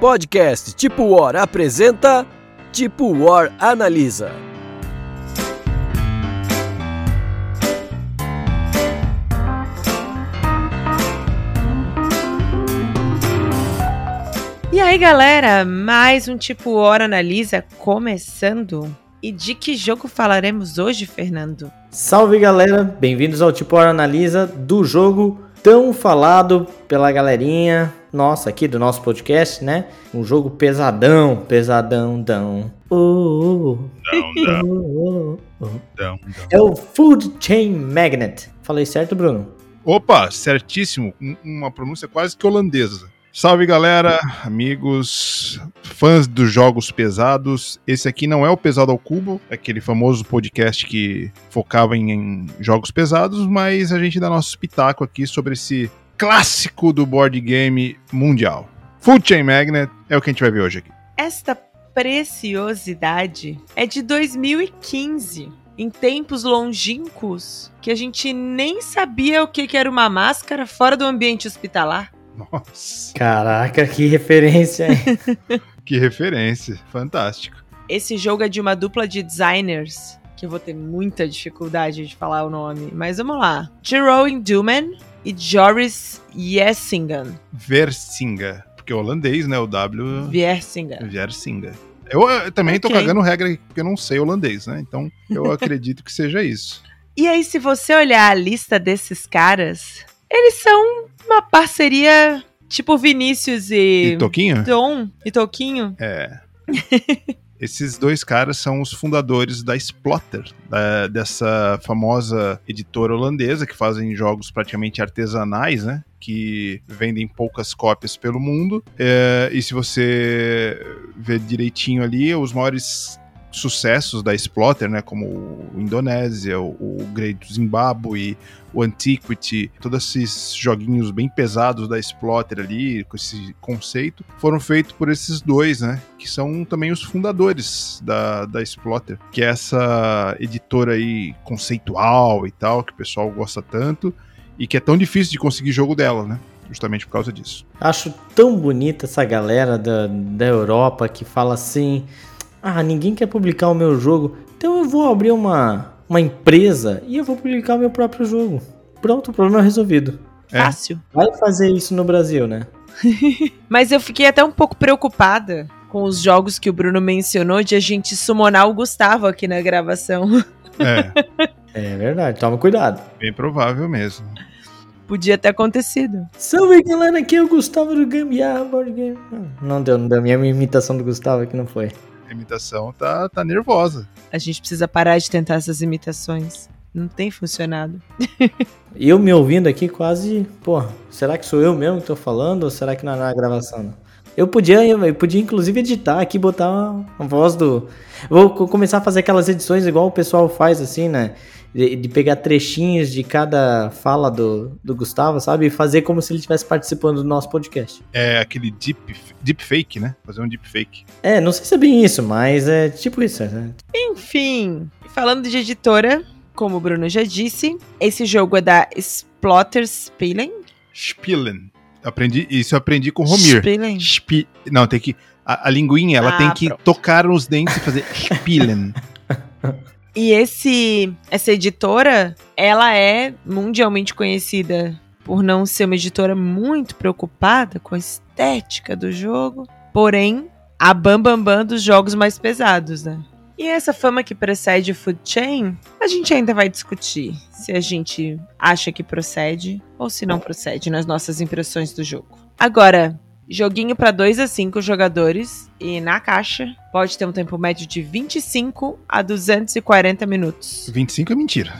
Podcast Tipo War apresenta Tipo War Analisa. E aí, galera, mais um Tipo War Analisa começando. E de que jogo falaremos hoje, Fernando? Salve galera, bem-vindos ao Tipo Hora Analisa do jogo tão falado pela galerinha nossa aqui do nosso podcast, né? Um jogo pesadão, pesadão, dão. Oh, oh, oh, oh, oh. É o Food Chain Magnet. Falei certo, Bruno? Opa, certíssimo. Um- Uma pronúncia quase que holandesa. Salve galera, amigos, fãs dos jogos pesados. Esse aqui não é o Pesado ao Cubo, aquele famoso podcast que focava em, em jogos pesados, mas a gente dá nosso espetáculo aqui sobre esse clássico do board game mundial. Food Chain Magnet é o que a gente vai ver hoje aqui. Esta preciosidade é de 2015. Em tempos longínquos, que a gente nem sabia o que que era uma máscara fora do ambiente hospitalar. Nossa, Caraca, que referência, hein? que referência, fantástico. Esse jogo é de uma dupla de designers, que eu vou ter muita dificuldade de falar o nome, mas vamos lá. Jeroen Duman e Joris Jessingan. Versinga, porque é holandês, né? O W Viersingan. Versinga. Eu, eh, também tô Ok. cagando regra porque eu não sei holandês, né? Então eu acredito que seja isso. E aí, se você olhar a lista desses caras, eles são uma parceria tipo Vinícius e, E Toquinho? Tom e Toquinho. É. Esses dois caras são os fundadores da Splotter, da- dessa famosa editora holandesa que fazem jogos praticamente artesanais, né? Que vendem poucas cópias pelo mundo. É, e se você ver direitinho ali, os maiores sucessos da Splotter, né? Como o Indonésia, o, o Great Zimbabwe, o Antiquity, todos esses joguinhos bem pesados da Splotter ali, com esse conceito, foram feitos por esses dois, né? Que são também os fundadores da, da Splotter, que é essa editora aí conceitual e tal, que o pessoal gosta tanto, e que é tão difícil de conseguir jogo dela, né? Justamente por causa disso. Acho tão bonita essa galera da, da Europa que fala assim: ah, ninguém quer publicar o meu jogo, então eu vou abrir uma, uma empresa e eu vou publicar o meu próprio jogo. Pronto, o problema é resolvido. É. Fácil. Vai fazer isso no Brasil, né? Mas eu fiquei até um pouco preocupada com os jogos que o Bruno mencionou de a gente summonar o Gustavo aqui na gravação. É, É verdade, toma cuidado. bem provável mesmo. Podia ter acontecido. Salve galera, aqui é o Gustavo do Gambiarra Board Game. Não, Não deu, não deu. Minha imitação do Gustavo aqui não foi. A imitação tá, tá nervosa. A gente precisa parar de tentar essas imitações. Não tem funcionado. E eu me ouvindo aqui quase, pô, será que sou eu mesmo que tô falando ou será que não é na gravação? Não? Eu podia, eu podia inclusive editar aqui, botar uma, uma voz do. Vou co- começar a fazer aquelas edições igual o pessoal faz, assim, né? De, de pegar trechinhos de cada fala do, do Gustavo, sabe? E fazer como se ele estivesse participando do nosso podcast. É aquele deep, deep fake, né? Fazer um deep fake. É, não sei se é bem isso, mas é tipo isso, né? Enfim, falando de editora, como o Bruno já disse, esse jogo é da Splotter Spielen. Spielen. Aprendi, isso eu aprendi com o Romir. Spielen. Spi... Não, tem que. A, a linguinha, ela Ah, tem que pronto. tocar nos dentes e fazer Spielen. E esse, essa editora, ela é mundialmente conhecida por não ser uma editora muito preocupada com a estética do jogo, porém, a bambambam bam, bam dos jogos mais pesados, né? E essa fama que precede o Food Chain, a gente ainda vai discutir se a gente acha que procede ou se não procede nas nossas impressões do jogo. Agora, joguinho para 2 a 5 jogadores e na caixa pode ter um tempo médio de 25 a 240 minutos. 25 é mentira.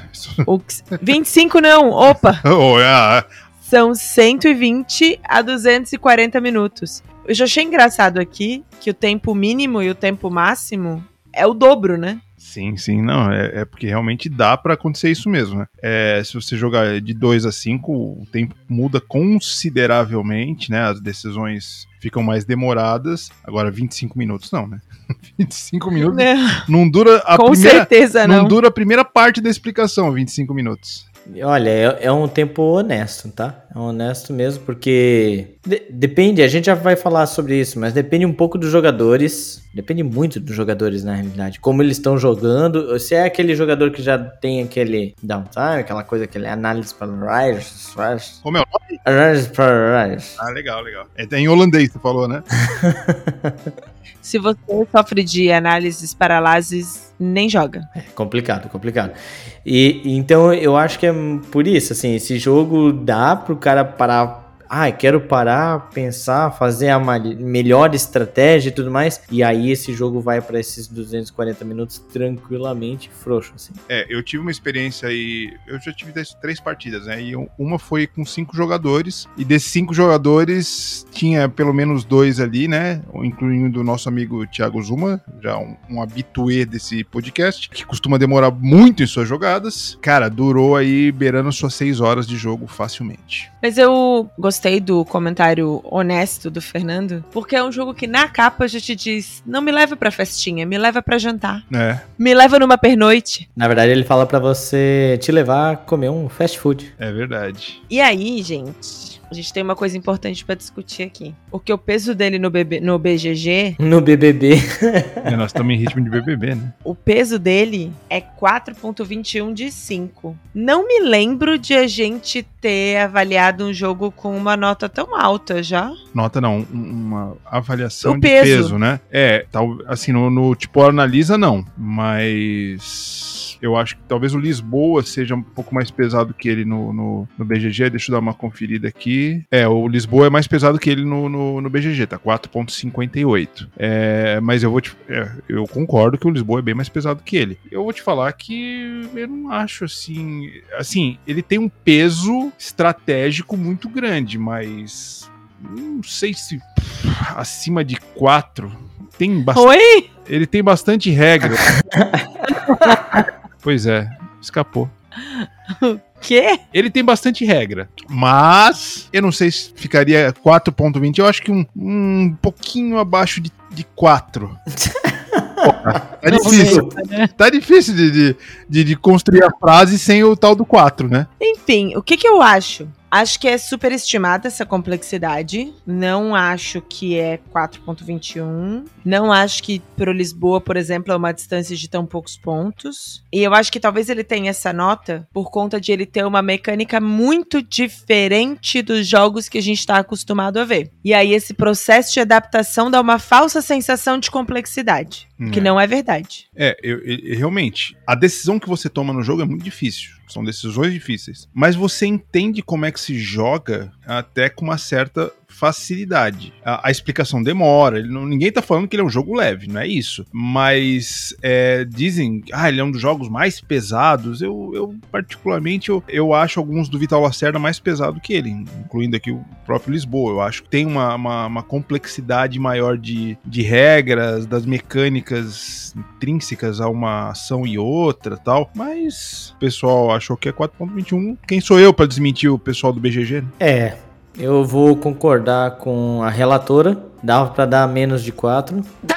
O que- 25 não, opa! Oh, é, São 120 a 240 minutos. Eu já achei engraçado aqui que o tempo mínimo e o tempo máximo é o dobro, né? Sim, sim, não, é, é porque realmente dá pra acontecer isso mesmo, né? É, se você jogar de 2 a 5, o tempo muda consideravelmente, né? As decisões ficam mais demoradas. Agora, 25 minutos não, né? 25 minutos Não, não dura a com primeira. certeza não. não. dura a primeira parte da explicação, 25 minutos. Olha, é, é um tempo honesto, tá? É honesto mesmo, porque de- depende, a gente já vai falar sobre isso, mas depende um pouco dos jogadores. Depende muito dos jogadores, na realidade. Como eles estão jogando. Se é aquele jogador que já tem aquele downtime, aquela coisa, aquele análise para rise, Como é o nome? rise para rise. Ah, legal, legal. É em holandês, você falou, né? Se você sofre de análises paralases, nem joga. É complicado, complicado. E então eu acho que é por isso, assim, esse jogo dá pro cara parar. Ah, quero parar, pensar, fazer a melhor estratégia e tudo mais. E aí esse jogo vai pra esses 240 minutos tranquilamente frouxo, assim. É, eu tive uma experiência aí. Eu já tive três partidas, né? E uma foi com cinco jogadores. E desses cinco jogadores, tinha pelo menos dois ali, né? Incluindo o nosso amigo Thiago Zuma, já um, um habituê desse podcast, que costuma demorar muito em suas jogadas. Cara, durou aí beirando suas seis horas de jogo facilmente. Mas eu gostei do comentário honesto do Fernando, porque é um jogo que na capa já te diz: não me leva pra festinha, me leva pra jantar. É, Me leva numa pernoite. Na verdade, ele fala pra você te levar a comer um fast food. é verdade. E aí, gente, a gente tem uma coisa importante pra discutir aqui. Porque o peso dele no, BB no BGG, No BBB. É, nós estamos em ritmo de BBB, né? o peso dele é 4.21 de 5. Não me lembro de a gente ter avaliado um jogo com uma nota tão alta já. Nota não, um- uma avaliação O de peso. peso, né? É, tal, assim, no, no tipo analisa não, mas eu acho que talvez o Lisboa seja um pouco mais pesado que ele no, no, no BGG, deixa eu dar uma conferida aqui. É, o Lisboa é mais pesado que ele no, no, no BGG, tá 4.58. É, mas eu vou te, é, eu concordo que o Lisboa é bem mais pesado que ele. Eu vou te falar que eu não acho assim, assim, ele tem um peso estratégico muito grande, mas não sei se pff, acima de 4 tem bastante. Oi? Ele tem bastante regra. pois é, escapou. Quê? Ele tem bastante regra, mas eu não sei se ficaria 4.20. Eu acho que um, um pouquinho abaixo de, de 4. Porra, tá difícil. Tá difícil de, de, de, de construir a frase sem o tal do 4, né? Enfim, o que que eu acho? Acho que é superestimada essa complexidade. Não acho que é 4.21. Não acho que pro Lisboa, por exemplo, é uma distância de tão poucos pontos. E eu acho que talvez ele tenha essa nota por conta de ele ter uma mecânica muito diferente dos jogos que a gente está acostumado a ver. E aí esse processo de adaptação dá uma falsa sensação de complexidade, que É. não é verdade. É, eu, eu- realmente, a decisão que você toma no jogo é muito difícil. São decisões difíceis. Mas você entende como é que se joga até com uma certa facilidade. A, a explicação demora. não- ninguém tá falando que ele é um jogo leve, não é isso. Mas é, dizem, ah, ele é um dos jogos mais pesados. Eu, eu particularmente, eu, eu acho alguns do Vital Lacerda mais pesado que ele, incluindo aqui o próprio Lisboa. Eu acho que tem uma, uma, uma complexidade maior de, de regras, das mecânicas intrínsecas a uma ação e outra tal. Mas o pessoal achou que é 4.21. Quem sou eu pra desmentir o pessoal do BGG? né? É, eu vou concordar com a relatora. Dava pra dar menos de 4.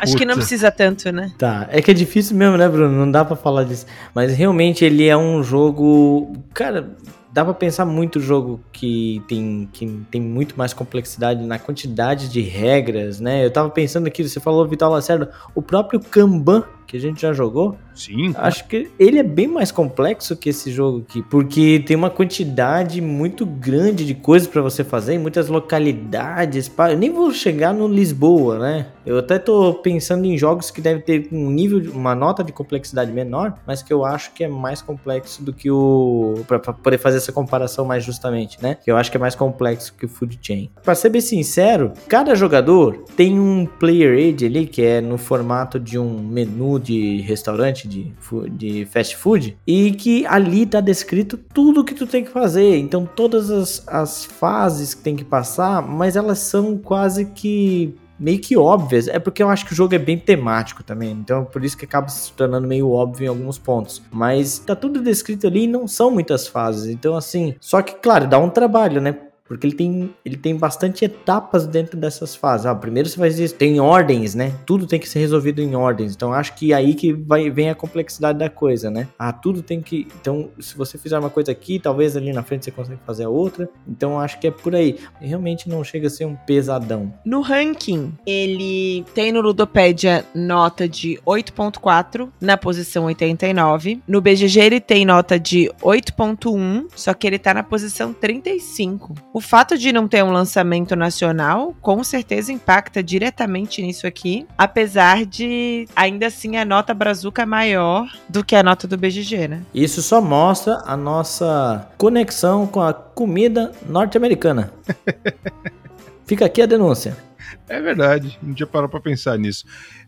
Acho que não Puta. precisa tanto, né? Tá, é que é difícil mesmo, né, Bruno? Não dá pra falar disso. Mas realmente ele é um jogo. Cara, dá pra pensar muito jogo que tem, que tem muito mais complexidade na quantidade de regras, né? Eu tava pensando aqui, você falou Vital Lacerda, o próprio Kanban, que a gente já jogou, Sim. Acho que ele é bem mais complexo que esse jogo aqui, porque tem uma quantidade muito grande de coisas pra você fazer, em muitas localidades. Eu nem vou chegar no Lisboa, né? Eu até tô pensando em jogos que devem ter um nível, de- uma nota de complexidade menor, mas que eu acho que é mais complexo do que o pra poder fazer essa comparação mais justamente, né? Que eu acho que é mais complexo que o Food Chain. Pra ser bem sincero, cada jogador tem um player aid ali que é no formato de um menu de restaurante de, de fast food e que ali tá descrito tudo que tu tem que fazer. Então todas as, as fases que tem que passar, mas elas são quase que meio que óbvias. É porque eu acho que o jogo é bem temático também. Então por isso que acaba se tornando meio óbvio em alguns pontos. Mas tá tudo descrito ali e não são muitas fases. Então assim, só que claro, dá um trabalho, né? Porque ele tem, ele tem bastante etapas dentro dessas fases. Ah, primeiro você vai dizer, tem ordens, né? Tudo tem que ser resolvido em ordens. Então acho que aí que vai, vem a complexidade da coisa, né? Ah, tudo tem que. Então, se você fizer uma coisa aqui, talvez ali na frente você consiga fazer a outra. Então acho que é por aí. Realmente não chega a ser um pesadão. No ranking, ele tem no Ludopédia nota de 8.4 na posição 89. No BGG ele tem nota de 8.1, só que ele tá na posição 35. O fato de não ter um lançamento nacional, com certeza impacta diretamente nisso aqui, apesar de ainda assim a nota brazuca é maior do que a nota do BGG, né? Isso só mostra a nossa conexão com a comida norte-americana. Fica aqui a denúncia. É verdade, não tinha parado pra pensar nisso.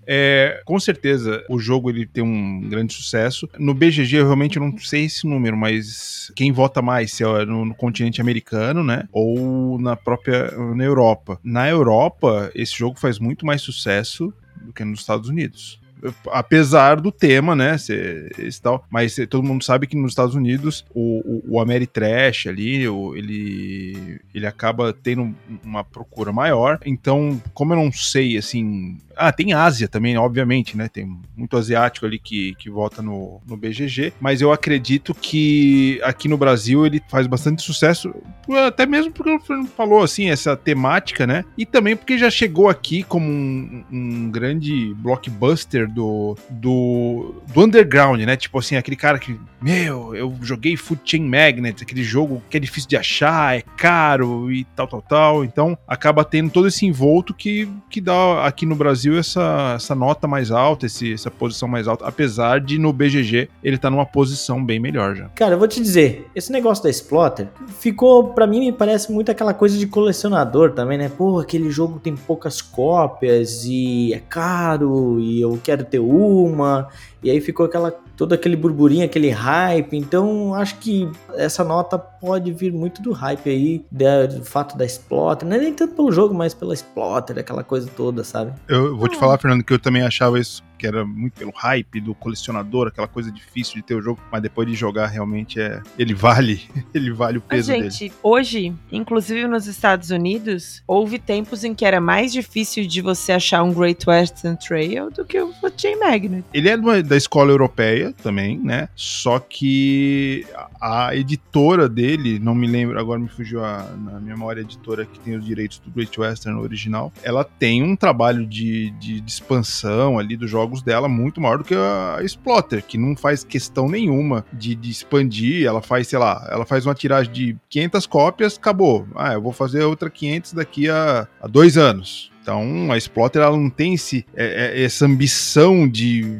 É, com certeza, o jogo ele tem um grande sucesso. No BGG, eu realmente não sei esse número, mas quem vota mais, se é no, no continente americano, né? Ou na própria na Europa. Na Europa, esse jogo faz muito mais sucesso do que nos Estados Unidos apesar do tema, né, ser, esse tal, mas todo mundo sabe que nos Estados Unidos o, o, o Ameritrash ali, o, ele, ele acaba tendo uma procura maior, então, como eu não sei, assim, ah, tem Ásia também, obviamente, né? Tem muito asiático ali que, que vota no, no BGG, mas eu acredito que aqui no Brasil ele faz bastante sucesso, até mesmo porque o Fernando falou, assim, essa temática, né? E também porque já chegou aqui como um, um grande blockbuster do, do, do underground, né? Tipo assim, aquele cara que, meu, eu joguei Food Chain Magnet, aquele jogo que é difícil de achar, é caro e tal, tal, tal. Então acaba tendo todo esse envolto que, que dá aqui no Brasil essa, essa nota mais alta, esse, essa posição mais alta, apesar de no BGG ele tá numa posição bem melhor já. Cara, eu vou te dizer, esse negócio da Exploiter ficou, para mim, me parece muito aquela coisa de colecionador também, né? Pô, aquele jogo tem poucas cópias e é caro e eu quero ter uma. E aí ficou aquela todo aquele burburinho, aquele hype. Então, acho que essa nota pode vir muito do hype aí, do fato da Exploiter. Não é nem tanto pelo jogo, mas pela Exploiter, aquela coisa toda, sabe? Eu vou te falar, Fernando, que eu também achava isso que era muito pelo hype do colecionador, aquela coisa difícil de ter o jogo, mas depois de jogar realmente é, ele vale, ele vale o peso mas, gente, dele. hoje, inclusive nos Estados Unidos, houve tempos em que era mais difícil de você achar um Great Western Trail do que o Chain Magnet. Ele é da escola europeia também, né? Só que a editora dele, não me lembro, agora me fugiu a, na memória a editora que tem os direitos do Great Western original, ela tem um trabalho de, de, de expansão ali dos jogos jogos dela muito maior do que a Splotter, que não faz questão nenhuma de, de, expandir. Ela faz, sei lá, ela faz uma tiragem de 500 cópias, acabou. Ah, eu vou fazer outra 500 daqui a, a dois anos. Então, a Splotter ela não tem esse, é, é, essa ambição de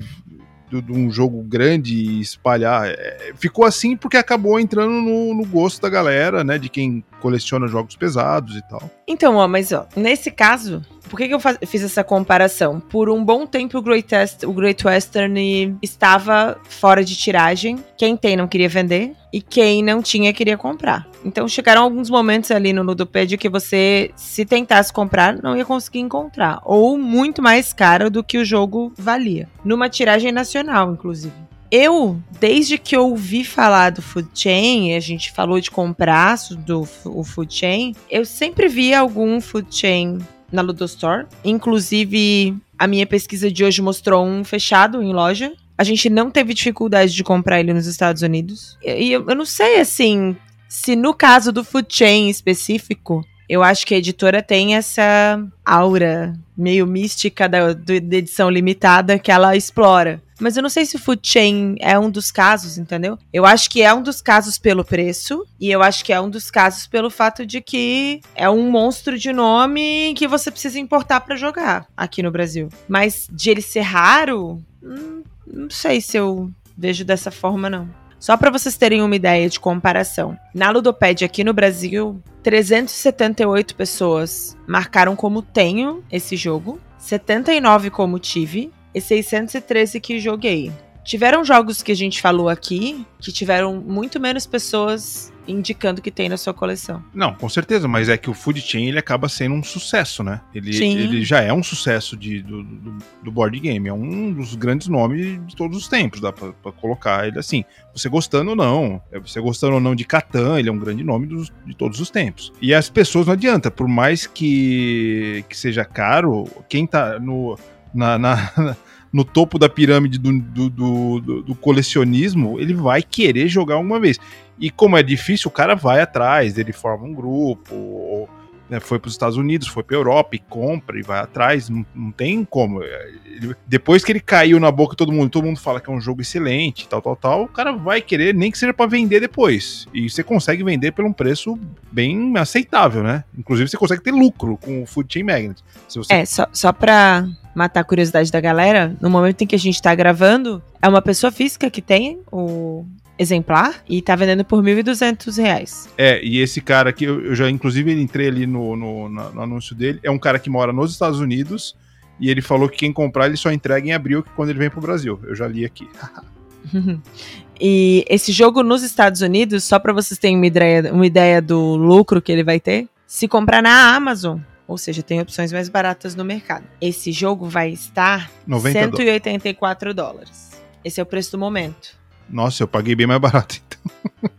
de, um jogo grande e espalhar. É, ficou assim porque acabou entrando no, no, gosto da galera, né? De quem coleciona jogos pesados e tal. Então, ó, mas ó, nesse caso, por que, que eu fiz essa comparação? Por um bom tempo o Great, o Great Western estava fora de tiragem. Quem tem não queria vender e quem não tinha queria comprar. Então chegaram alguns momentos ali no Ludopedia que você, se tentasse comprar, não ia conseguir encontrar. Ou muito mais caro do que o jogo valia. Numa tiragem nacional, inclusive. Eu, desde que eu ouvi falar do Food Chain, a gente falou de comprar do o Food Chain, eu sempre vi algum Food Chain na Ludostore. Inclusive, a minha pesquisa de hoje mostrou um fechado em loja. A gente não teve dificuldade de comprar ele nos Estados Unidos. E eu, eu não sei, assim, se no caso do Food Chain específico, eu acho que a editora tem essa aura meio mística da, da edição limitada que ela explora. Mas eu não sei se o Food Chain é um dos casos, entendeu? Eu acho que é um dos casos pelo preço. E eu acho que é um dos casos pelo fato de que é um monstro de nome que você precisa importar para jogar aqui no Brasil. Mas de ele ser raro, hum, não sei se eu vejo dessa forma, não. Só para vocês terem uma ideia de comparação. Na Ludopédia aqui no Brasil, 378 pessoas marcaram como tenho esse jogo, 79 como tive e 613 que joguei. Tiveram jogos que a gente falou aqui que tiveram muito menos pessoas indicando que tem na sua coleção. Não, com certeza, mas é que o Food Chain ele acaba sendo um sucesso, né? Ele, Sim. ele já é um sucesso de, do, do, do board game, é um dos grandes nomes de todos os tempos, dá pra, pra colocar ele assim. Você gostando ou não, é, você gostando ou não de Catan, ele é um grande nome dos- de todos os tempos. E as pessoas não adianta, por mais que, que seja caro, quem tá no, na, na- no topo da pirâmide do, do, do- do- colecionismo, ele vai querer jogar alguma vez. E como é difícil, o cara vai atrás, ele forma um grupo, ou, né, foi para os Estados Unidos, foi para Europa e compra e vai atrás, não, não tem como. É, ele- depois que ele caiu na boca de todo mundo, todo mundo fala que é um jogo excelente, tal, tal, tal, o cara vai querer, nem que seja para vender depois. E você consegue vender por um preço bem aceitável, né? Inclusive você consegue ter lucro com o Food Chain Magnet. Você É, só, só pra matar a curiosidade da galera, no momento em que a gente tá gravando, é uma pessoa física que tem o exemplar e tá vendendo por 1.200 reais. É, e esse cara aqui, eu, já inclusive entrei ali no, no, no anúncio dele, é um cara que mora nos Estados Unidos e ele falou que quem comprar ele só entrega em abril que quando ele vem pro Brasil. Eu já li aqui. e esse jogo nos Estados Unidos, só pra vocês terem uma ideia, uma ideia do lucro que ele vai ter, se comprar na Amazon, ou seja, tem opções mais baratas no mercado. Esse jogo vai estar 90 dólares. 184 dólares. Esse é o preço do momento. Nossa, eu paguei bem mais barato então.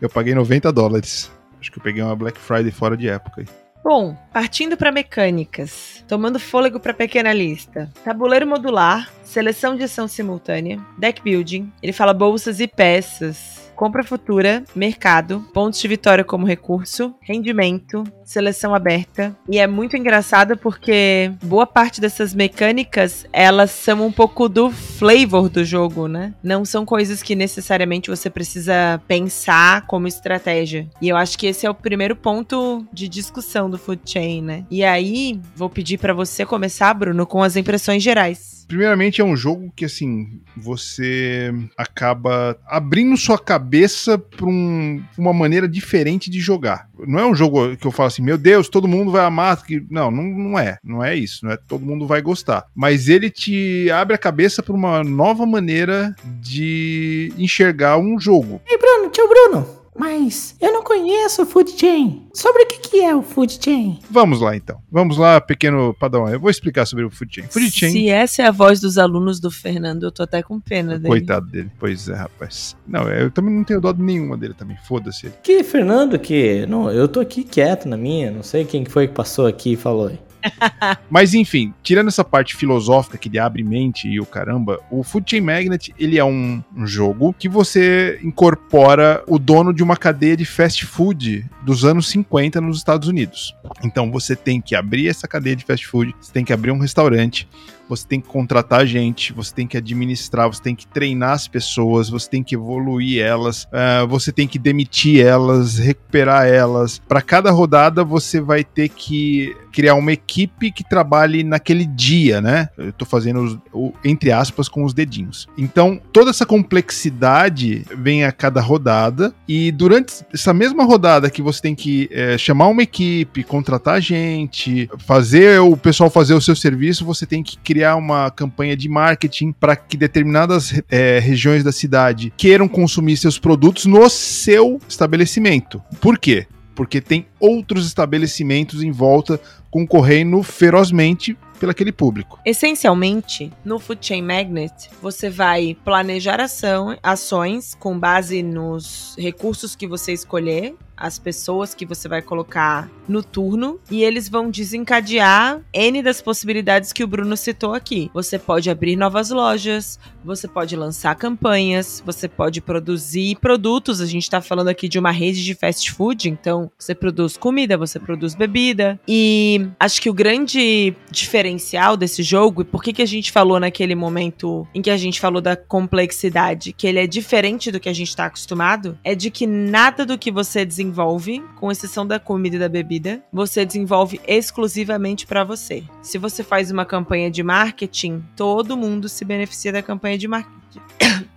eu paguei 90 dólares. Acho que eu peguei uma Black Friday fora de época aí. Bom, partindo para mecânicas, tomando fôlego para pequena lista. Tabuleiro modular, seleção de ação simultânea, deck building, ele fala bolsas e peças, compra futura, mercado, pontos de vitória como recurso, rendimento, seleção aberta. E é muito engraçado porque boa parte dessas mecânicas, elas são um pouco do flavor do jogo, né? Não são coisas que necessariamente você precisa pensar como estratégia. E eu acho que esse é o primeiro ponto de discussão do Food Chain, né? E aí, vou pedir pra você começar, Bruno, com as impressões gerais. Primeiramente, é um jogo que, assim, você acaba abrindo sua cabeça para um, uma maneira diferente de jogar. Não é um jogo que eu falo assim, meu Deus, todo mundo vai amar. Que... Não, não, não é. Não é isso. Não é todo mundo vai gostar. Mas ele te abre a cabeça para uma nova maneira de enxergar um jogo. Ei, Bruno, tio Bruno. Mas eu não conheço o Food Chain. Sobre o que, que é o Food Chain? Vamos lá, então. Vamos lá, pequeno Padawan. Eu vou explicar sobre o Food Chain. Food Chain... Se essa é a voz dos alunos do Fernando, eu tô até com pena dele. Coitado dele. Pois é, rapaz. Não, eu também não tenho dó nenhuma dele também. Foda-se ele. Que Fernando que. Não, eu tô aqui quieto na minha. Não sei quem que foi que passou aqui e falou. Mas enfim, tirando essa parte filosófica que ele abre mente e o caramba, o Food Chain Magnet ele é um, um jogo que você incorpora o dono de uma cadeia de fast food dos anos 50 nos Estados Unidos. Então você tem que abrir essa cadeia de fast food, você tem que abrir um restaurante, você tem que contratar gente, você tem que administrar, você tem que treinar as pessoas, você tem que evoluir elas, ah, você tem que demitir elas, recuperar elas. Para cada rodada você vai ter que criar uma equipe que trabalhe naquele dia, né? Eu tô fazendo os- o, entre aspas com os dedinhos. Então toda essa complexidade vem a cada rodada e durante essa mesma rodada que você tem que eh, chamar uma equipe, contratar gente, fazer o pessoal fazer o seu serviço, você tem que criar uma campanha de marketing para que determinadas eh, regiões da cidade queiram consumir seus produtos no seu estabelecimento. Por quê? Porque tem outros estabelecimentos em volta concorrendo ferozmente pelo aquele público. Essencialmente, no Food Chain Magnet, você vai planejar ação, ações com base nos recursos que você escolher, as pessoas que você vai colocar no turno, e eles vão desencadear N das possibilidades que o Bruno citou aqui. Você pode abrir novas lojas, você pode lançar campanhas, você pode produzir produtos. A gente tá falando aqui de uma rede de fast food, então você produz comida, você produz bebida. E acho que o grande diferencial desse jogo, e por que, que a gente falou naquele momento em que a gente falou da complexidade, que ele é diferente do que a gente tá acostumado, é de que nada do que você desenvolve, com exceção da comida e da bebida, você desenvolve exclusivamente para você. Se você faz uma campanha de marketing, todo mundo se beneficia da campanha de marketing.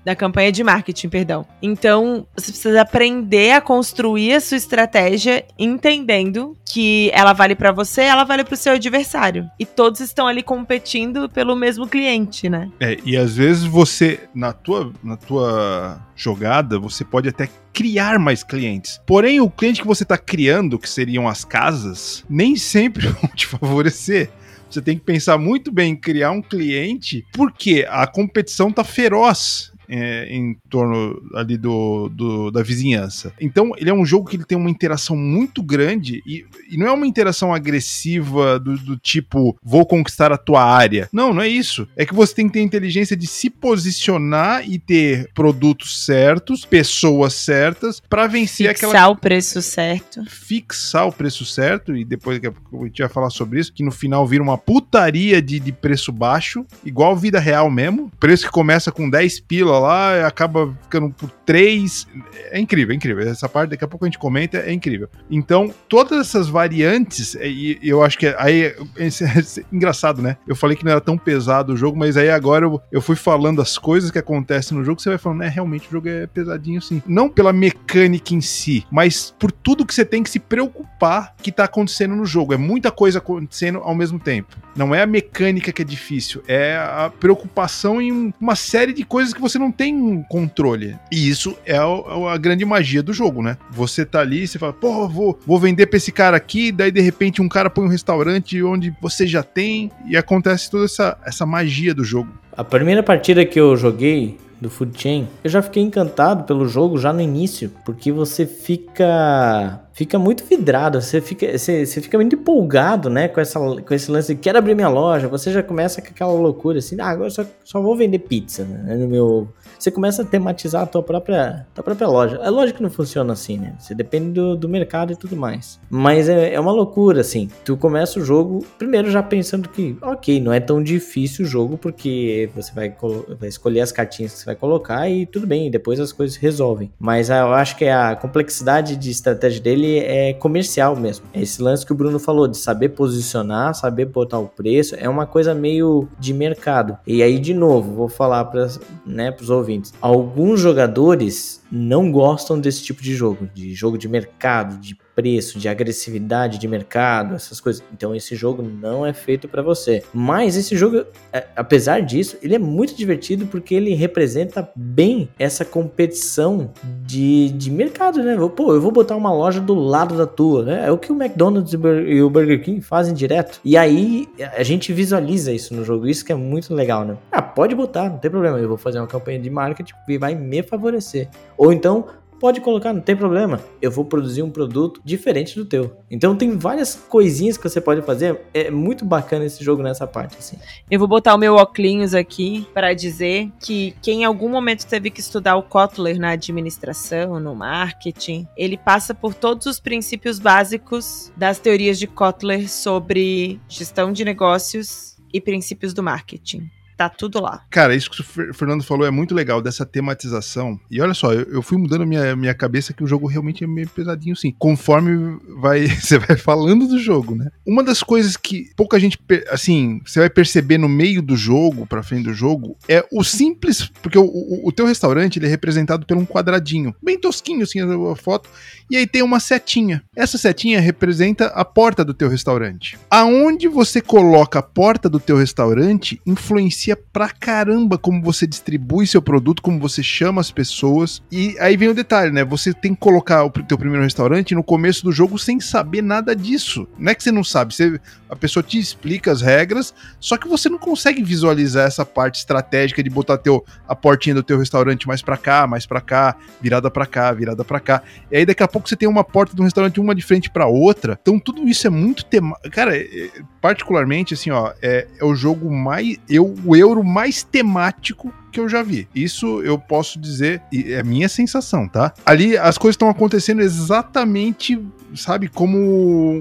Da campanha de marketing, perdão. Então, você precisa aprender a construir a sua estratégia entendendo que ela vale para você, ela vale para o seu adversário. E todos estão ali competindo pelo mesmo cliente, né? É, e às vezes você na tua na tua jogada, você pode até criar mais clientes. Porém, o cliente que você está criando, que seriam as casas, nem sempre vão te favorecer. Você tem que pensar muito bem em criar um cliente, porque a competição tá feroz é, em torno ali do, do, da vizinhança. Então, ele é um jogo que ele tem uma interação muito grande e, e não é uma interação agressiva do, do, tipo vou conquistar a tua área. Não, não é isso. É que você tem que ter inteligência de se posicionar e ter produtos certos, pessoas certas para vencer Fixar aquela. Fixar o preço certo. Fixar o preço certo e depois a a gente vai falar sobre isso, que no final vira uma putaria de, de preço baixo, igual vida real mesmo. Preço que começa com 10 pila lá acaba ficando por 3. É incrível, é incrível. Essa parte daqui a pouco a gente comenta, é incrível. Então, todas essas variantes, e eu acho que aí é, é, é, engraçado, né? Eu falei que não era tão pesado o jogo, mas aí agora eu, eu fui falando as coisas que acontecem no jogo, você vai falando, né, realmente o jogo é pesadinho sim. Não pela mecânica em si, mas por tudo que você tem que se preocupar que tá acontecendo no jogo. É muita coisa acontecendo ao mesmo tempo. Não é a mecânica que é difícil, é a preocupação em uma série de coisas que você não tem controle. E isso é a, a grande magia do jogo, né? Você tá ali, você fala, pô, vou, vou vender pra esse cara aqui, daí de repente um cara põe um restaurante onde você já tem, e acontece toda essa, essa magia do jogo. A primeira partida que eu joguei do Food Chain, eu já fiquei encantado pelo jogo já no início, porque você fica fica muito vidrado, você fica, você, você fica muito empolgado, né, com, essa, com esse lance de quero abrir minha loja, você já começa com aquela loucura assim, ah, agora só, só vou vender pizza né, no meu você começa a tematizar a tua própria, tua própria loja. É lógico que não funciona assim, né? Você depende do, do mercado e tudo mais. Mas é, é uma loucura, assim. Tu começa o jogo, primeiro já pensando que, ok, não é tão difícil o jogo, porque você vai, vai escolher as cartinhas que você vai colocar e tudo bem, depois as coisas resolvem. Mas eu acho que a complexidade de estratégia dele é comercial mesmo. É esse lance que o Bruno falou, de saber posicionar, saber botar o preço, é uma coisa meio de mercado. E aí, de novo, vou falar para né, os ouvintes. Alguns jogadores não gostam desse tipo de jogo, de jogo de mercado, de preço, de agressividade de mercado, essas coisas. Então esse jogo não é feito para você. Mas esse jogo, é, apesar disso, ele é muito divertido porque ele representa bem essa competição de, de mercado, né? Pô, eu vou botar uma loja do lado da tua, né? É o que o McDonald's e o Burger King fazem direto. E aí a gente visualiza isso no jogo, isso que é muito legal, né? Ah, pode botar, não tem problema. Eu vou fazer uma campanha de marketing e vai me favorecer. Ou então Pode colocar, não tem problema. Eu vou produzir um produto diferente do teu. Então tem várias coisinhas que você pode fazer. É muito bacana esse jogo nessa parte, assim. Eu vou botar o meu óculos aqui para dizer que quem em algum momento teve que estudar o Kotler na administração, no marketing, ele passa por todos os princípios básicos das teorias de Kotler sobre gestão de negócios e princípios do marketing tá tudo lá. Cara, isso que o Fernando falou é muito legal, dessa tematização. E olha só, eu, eu fui mudando minha, minha cabeça que o jogo realmente é meio pesadinho, sim. Conforme vai, você vai falando do jogo, né? Uma das coisas que pouca gente, assim, você vai perceber no meio do jogo, pra frente do jogo, é o simples, porque o, o, o teu restaurante, ele é representado por um quadradinho, bem tosquinho, assim, a foto, e aí tem uma setinha. Essa setinha representa a porta do teu restaurante. Aonde você coloca a porta do teu restaurante influencia influencia pra caramba como você distribui seu produto, como você chama as pessoas. E aí vem o detalhe, né? Você tem que colocar o teu primeiro restaurante no começo do jogo sem saber nada disso. Não é que você não sabe, você, a pessoa te explica as regras, só que você não consegue visualizar essa parte estratégica de botar teu, a portinha do teu restaurante mais para cá, mais para cá, virada para cá, virada para cá. E aí daqui a pouco você tem uma porta do restaurante uma de frente para outra. Então tudo isso é muito tema, cara, é, é, particularmente assim, ó, é, é o jogo mais eu o euro mais temático que eu já vi. Isso eu posso dizer, é minha sensação, tá? Ali as coisas estão acontecendo exatamente, sabe, como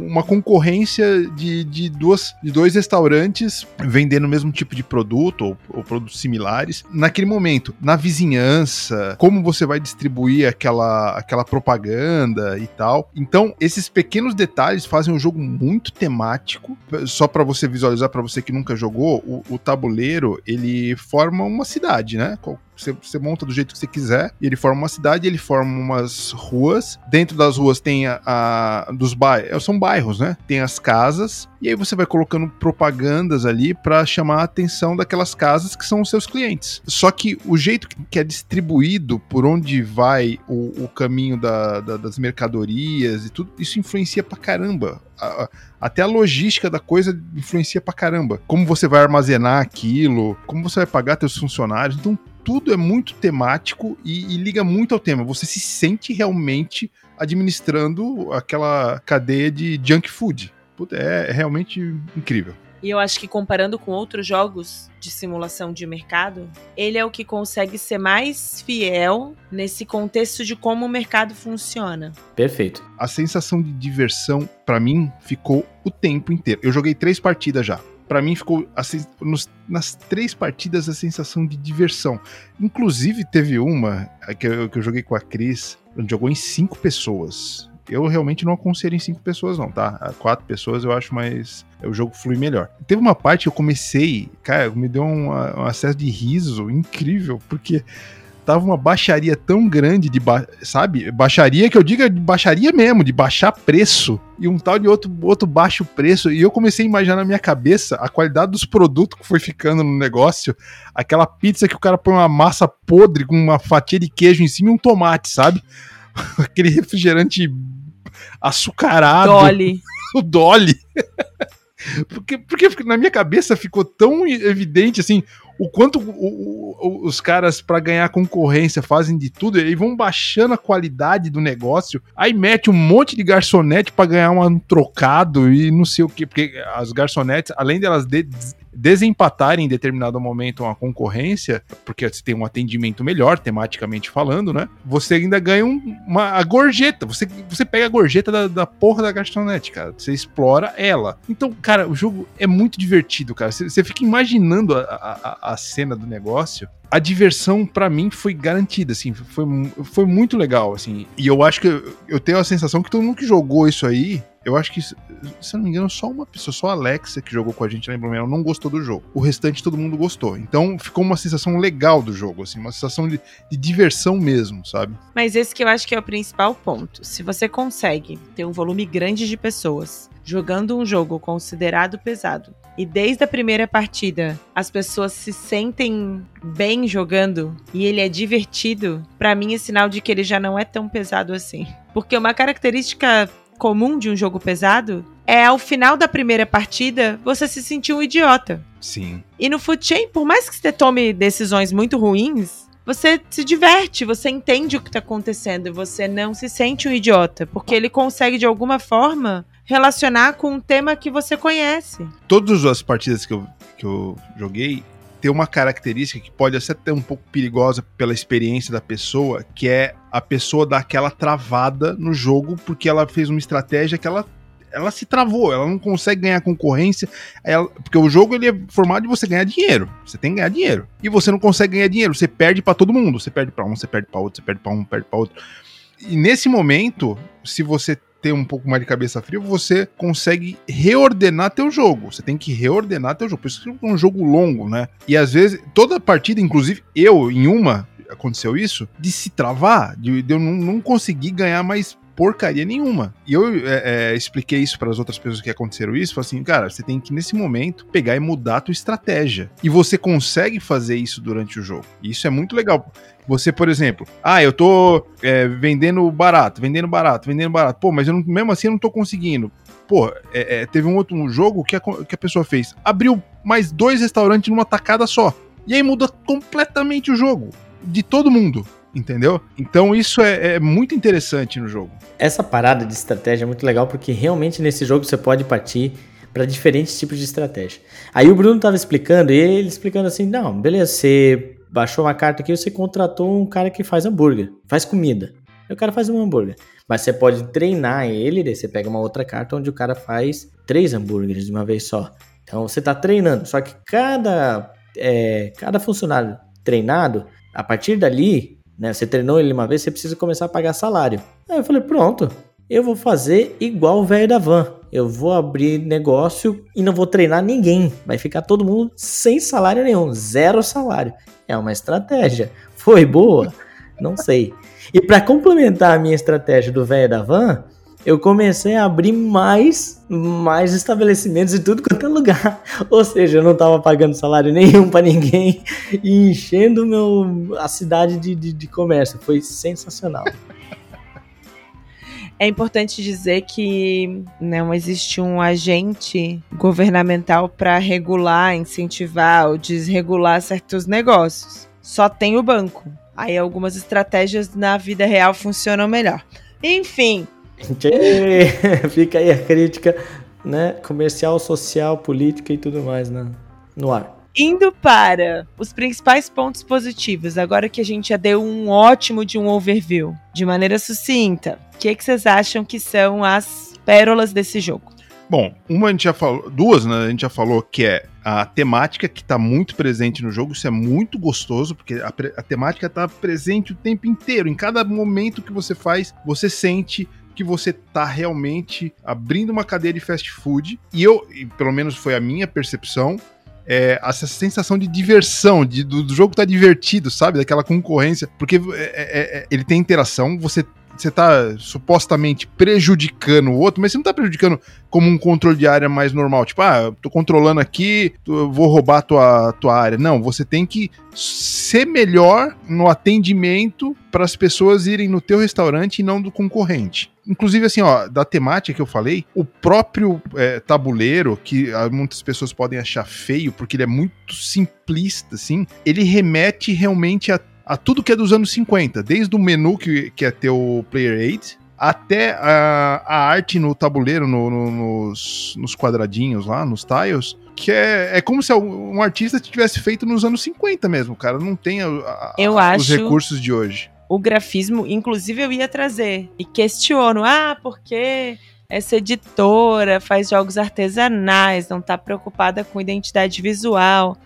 uma concorrência de, de, duas, de dois restaurantes vendendo o mesmo tipo de produto ou, ou produtos similares. Naquele momento, na vizinhança, como você vai distribuir aquela, aquela propaganda e tal. Então, esses pequenos detalhes fazem o jogo muito temático. Só para você visualizar, para você que nunca jogou, o, o tabuleiro ele forma uma cidade, né? Você, você monta do jeito que você quiser, e ele forma uma cidade, ele forma umas ruas. Dentro das ruas tem a, a dos bairros, são bairros, né? Tem as casas, e aí você vai colocando propagandas ali para chamar a atenção daquelas casas que são os seus clientes. Só que o jeito que é distribuído, por onde vai o, o caminho da, da, das mercadorias e tudo, isso influencia pra caramba. Até a logística da coisa influencia pra caramba. Como você vai armazenar aquilo, como você vai pagar seus funcionários. Então, tudo é muito temático e, e, liga muito ao tema. Você se sente realmente administrando aquela cadeia de junk food. Puta, é, é realmente incrível. E eu acho que comparando com outros jogos de simulação de mercado, ele é o que consegue ser mais fiel nesse contexto de como o mercado funciona. Perfeito. A sensação de diversão, para mim, ficou o tempo inteiro. Eu joguei três partidas já. Para mim ficou assim, nos, nas três partidas a sensação de diversão. Inclusive teve uma que eu, que eu joguei com a Cris, onde jogou em cinco pessoas eu realmente não aconselho em cinco pessoas, não, tá? Quatro pessoas eu acho mais. O jogo flui melhor. Teve uma parte que eu comecei, cara, me deu um, um acesso de riso incrível, porque tava uma baixaria tão grande de, ba sabe? Baixaria que eu diga de baixaria mesmo, de baixar preço e um tal de outro, outro baixo preço. E eu comecei a imaginar na minha cabeça a qualidade dos produtos que foi ficando no negócio. Aquela pizza que o cara põe uma massa podre com uma fatia de queijo em cima e um tomate, sabe? Aquele refrigerante açucarado. Dolly. o Dolly. porque, porque na minha cabeça ficou tão evidente assim o quanto o, o, os caras para ganhar concorrência fazem de tudo e vão baixando a qualidade do negócio. Aí mete um monte de garçonete para ganhar um trocado e não sei o que porque as garçonetes além delas de, desempatarem em determinado momento uma concorrência, porque você tem um atendimento melhor, tematicamente falando, né? Você ainda ganha um, uma a gorjeta. Você, você pega a gorjeta da, da porra da garçonete, cara. Você explora ela. Então, cara, o jogo é muito divertido, cara. Você, você fica imaginando a, a, a cena do negócio a diversão para mim foi garantida, assim, foi, foi muito legal, assim. E eu acho que eu, eu tenho a sensação que todo mundo que jogou isso aí eu acho que, se eu não me engano, só uma pessoa, só a Alexa que jogou com a gente lá em Blumenau não gostou do jogo. O restante todo mundo gostou. Então ficou uma sensação legal do jogo, assim, uma sensação de, de diversão mesmo, sabe? Mas esse que eu acho que é o principal ponto. Se você consegue ter um volume grande de pessoas jogando um jogo considerado pesado e desde a primeira partida as pessoas se sentem bem jogando e ele é divertido, para mim é sinal de que ele já não é tão pesado assim. Porque uma característica comum de um jogo pesado é ao final da primeira partida você se sentir um idiota. Sim. E no Food Chain, por mais que você tome decisões muito ruins, você se diverte, você entende o que tá acontecendo e você não se sente um idiota, porque ele consegue de alguma forma relacionar com um tema que você conhece. Todas as partidas que eu, que eu joguei, tem uma característica que pode ser até um pouco perigosa pela experiência da pessoa, que é a pessoa dar aquela travada no jogo porque ela fez uma estratégia que ela ela se travou, ela não consegue ganhar concorrência, ela, porque o jogo ele é formado de você ganhar dinheiro, você tem que ganhar dinheiro, e você não consegue ganhar dinheiro, você perde para todo mundo, você perde para um, você perde para outro, você perde para um, perde para outro. E nesse momento, se você ter um pouco mais de cabeça fria, você consegue reordenar teu jogo. Você tem que reordenar teu jogo. Por isso que é um jogo longo, né? E às vezes, toda partida, inclusive eu, em uma, aconteceu isso, de se travar, de, de eu não, não conseguir ganhar mais porcaria nenhuma. E eu é, é, expliquei isso para as outras pessoas que aconteceram isso, falei assim, cara, você tem que nesse momento pegar e mudar a tua estratégia. E você consegue fazer isso durante o jogo. E isso é muito legal. Você, por exemplo, ah, eu tô é, vendendo barato, vendendo barato, vendendo barato. Pô, mas eu não, mesmo assim eu não tô conseguindo. Pô, é, é, teve um outro jogo que a, que a pessoa fez. Abriu mais dois restaurantes numa tacada só. E aí muda completamente o jogo. De todo mundo entendeu? Então isso é, é, muito interessante no jogo. Essa parada de estratégia é muito legal porque realmente nesse jogo você pode partir para diferentes tipos de estratégia. Aí o Bruno estava explicando e ele explicando assim, não, beleza, você baixou uma carta aqui, você contratou um cara que faz hambúrguer, faz comida. Aí o cara faz um hambúrguer. Mas você pode treinar ele, daí você pega uma outra carta onde o cara faz três hambúrgueres de uma vez só. Então você está treinando. Só que cada, é, cada funcionário treinado, a partir dali, né? Você treinou ele uma vez, você precisa começar a pagar salário. Aí eu falei, pronto, eu vou fazer igual o velho da van. Eu vou abrir negócio e não vou treinar ninguém. Vai ficar todo mundo sem salário nenhum, zero salário. É uma estratégia. foi boa? Não sei. E para complementar a minha estratégia do velho da van, eu comecei a abrir mais, mais estabelecimentos em tudo quanto é lugar. Ou seja, eu não estava pagando salário nenhum para ninguém e enchendo meu, a cidade de, de, de comércio. Foi sensacional. É importante dizer que não existe um agente governamental para regular, incentivar ou desregular certos negócios. Só tem o banco. Aí algumas estratégias na vida real funcionam melhor. Enfim. Fica aí a crítica, né? Comercial, social, política e tudo mais né? no ar. Indo para os principais pontos positivos, agora que a gente já deu um ótimo de um overview, de maneira sucinta, o que, que vocês acham que são as pérolas desse jogo? Bom, uma a gente já falou, duas, né? A gente já falou que é a temática que está muito presente no jogo, isso é muito gostoso, porque a, a temática está presente o tempo inteiro. Em cada momento que você faz, você sente que você tá realmente abrindo uma cadeia de fast food. E eu, e pelo menos foi a minha percepção, é, essa sensação de diversão, de, do, do, jogo tá divertido, sabe? Daquela concorrência. Porque é, é, é, ele tem interação, você você tá supostamente prejudicando o outro, mas você não tá prejudicando como um controle de área mais normal. Tipo, ah, tô controlando aqui, vou roubar tua, tua área. Não, você tem que ser melhor no atendimento para as pessoas irem no teu restaurante e não do concorrente. Inclusive, assim, ó, da temática que eu falei, o próprio é, tabuleiro, que ah, muitas pessoas podem achar feio, porque ele é muito simplista, assim, ele remete realmente a a tudo que é dos anos 50, desde o menu que, que é ter o Player Aid, até a, a arte no tabuleiro, no, no, nos, nos quadradinhos lá, nos tiles, que é, é como se um artista tivesse feito nos anos 50 mesmo, cara. Não tem a, a, os recursos de hoje. O grafismo, inclusive, eu ia trazer. E questiono, ah, porque essa editora faz jogos artesanais, não tá preocupada com identidade visual.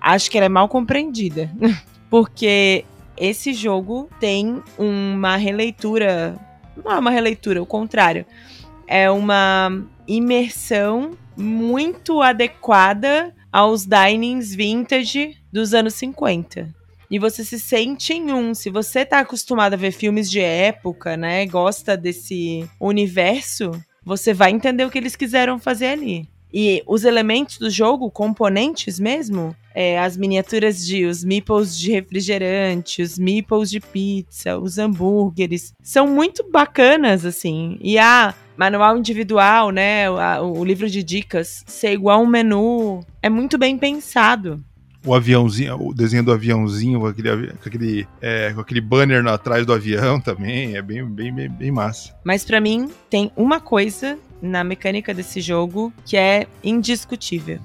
Acho que ela é mal compreendida. Porque esse jogo tem uma releitura. Não é uma releitura, o contrário. É uma imersão muito adequada aos dinings vintage dos anos 50. E você se sente em um. Se você tá acostumado a ver filmes de época, né? Gosta desse universo, você vai entender o que eles quiseram fazer ali. E os elementos do jogo, componentes mesmo, é, as miniaturas de os meeples de refrigerante, os meeples de pizza, os hambúrgueres, são muito bacanas, assim. E a manual individual, né, o, o livro de dicas, ser igual um menu, é muito bem pensado o aviãozinho, o desenho do aviãozinho com aquele, com aquele, é, com aquele banner atrás do avião também, é bem, bem, bem, bem massa. Mas para mim, tem uma coisa na mecânica desse jogo que é indiscutível.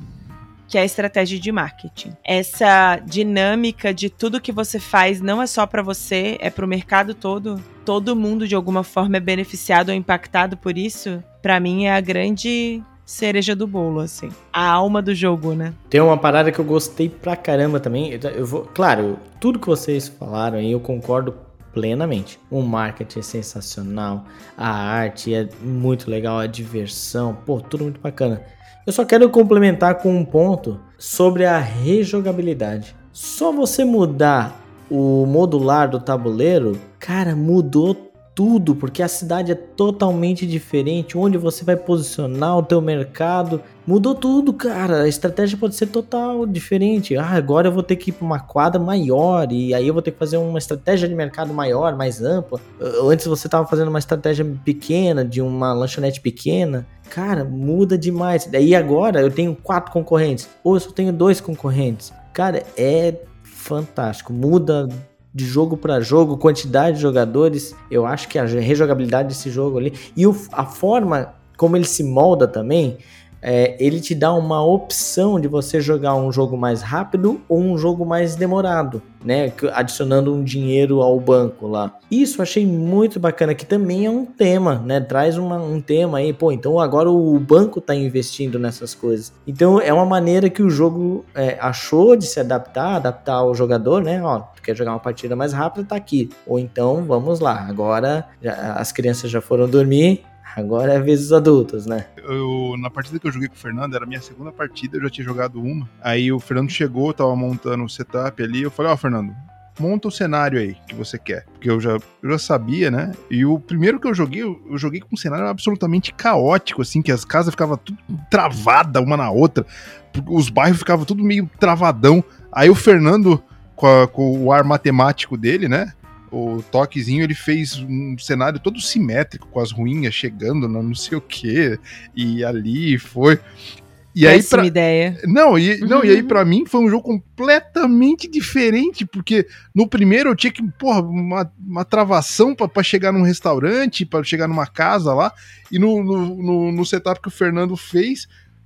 Que é a estratégia de marketing. Essa dinâmica de tudo que você faz não é só para você, é para o mercado todo. Todo mundo de alguma forma é beneficiado ou impactado por isso. Para mim é a grande cereja do bolo, assim. A alma do jogo, né? Tem uma parada que eu gostei pra caramba também. Eu vou, claro, tudo que vocês falaram aí eu concordo plenamente. O marketing é sensacional, a arte é muito legal, a diversão, pô, tudo muito bacana. Eu só quero complementar com um ponto sobre a rejogabilidade. Só você mudar o modular do tabuleiro, cara, mudou tudo, porque a cidade é totalmente diferente, onde você vai posicionar o teu mercado, mudou tudo, cara. A estratégia pode ser total diferente. Ah, agora eu vou ter que ir para uma quadra maior e aí eu vou ter que fazer uma estratégia de mercado maior, mais ampla. Antes você estava fazendo uma estratégia pequena, de uma lanchonete pequena. Cara, muda demais. Daí agora eu tenho quatro concorrentes, ou eu só tenho dois concorrentes. Cara, é fantástico. Muda de jogo para jogo, quantidade de jogadores, eu acho que a rejogabilidade desse jogo ali e o, a forma como ele se molda também, é, ele te dá uma opção de você jogar um jogo mais rápido ou um jogo mais demorado, né? Adicionando um dinheiro ao banco lá. Isso achei muito bacana, que também é um tema, né? Traz uma, um tema aí, pô, então agora o banco está investindo nessas coisas. Então é uma maneira que o jogo é, achou de se adaptar, adaptar ao jogador, né? Ó, tu quer jogar uma partida mais rápida, tá aqui. Ou então, vamos lá, agora já, as crianças já foram dormir, Agora é a vez dos adultos, né? Eu, na partida que eu joguei com o Fernando, era a minha segunda partida, eu já tinha jogado uma. Aí o Fernando chegou, tava montando o setup ali. Eu falei, ó, oh, Fernando, monta o cenário aí que você quer. Porque eu já, eu já sabia, né? E o primeiro que eu joguei, eu, eu joguei com um cenário absolutamente caótico, assim, que as casas ficavam tudo travada uma na outra, os bairros ficavam tudo meio travadão. Aí o Fernando, com, a, com o ar matemático dele, né? O toquezinho ele fez um cenário todo simétrico com as ruínas chegando no não sei o que e ali foi e aí Péssima ideia. Não, e, não, e aí para mim foi um jogo completamente diferente, porque no primeiro eu tinha que, porra, uma, uma travação para chegar num restaurante, para chegar numa casa lá, e no, no, no, no setup que o Fernando fez,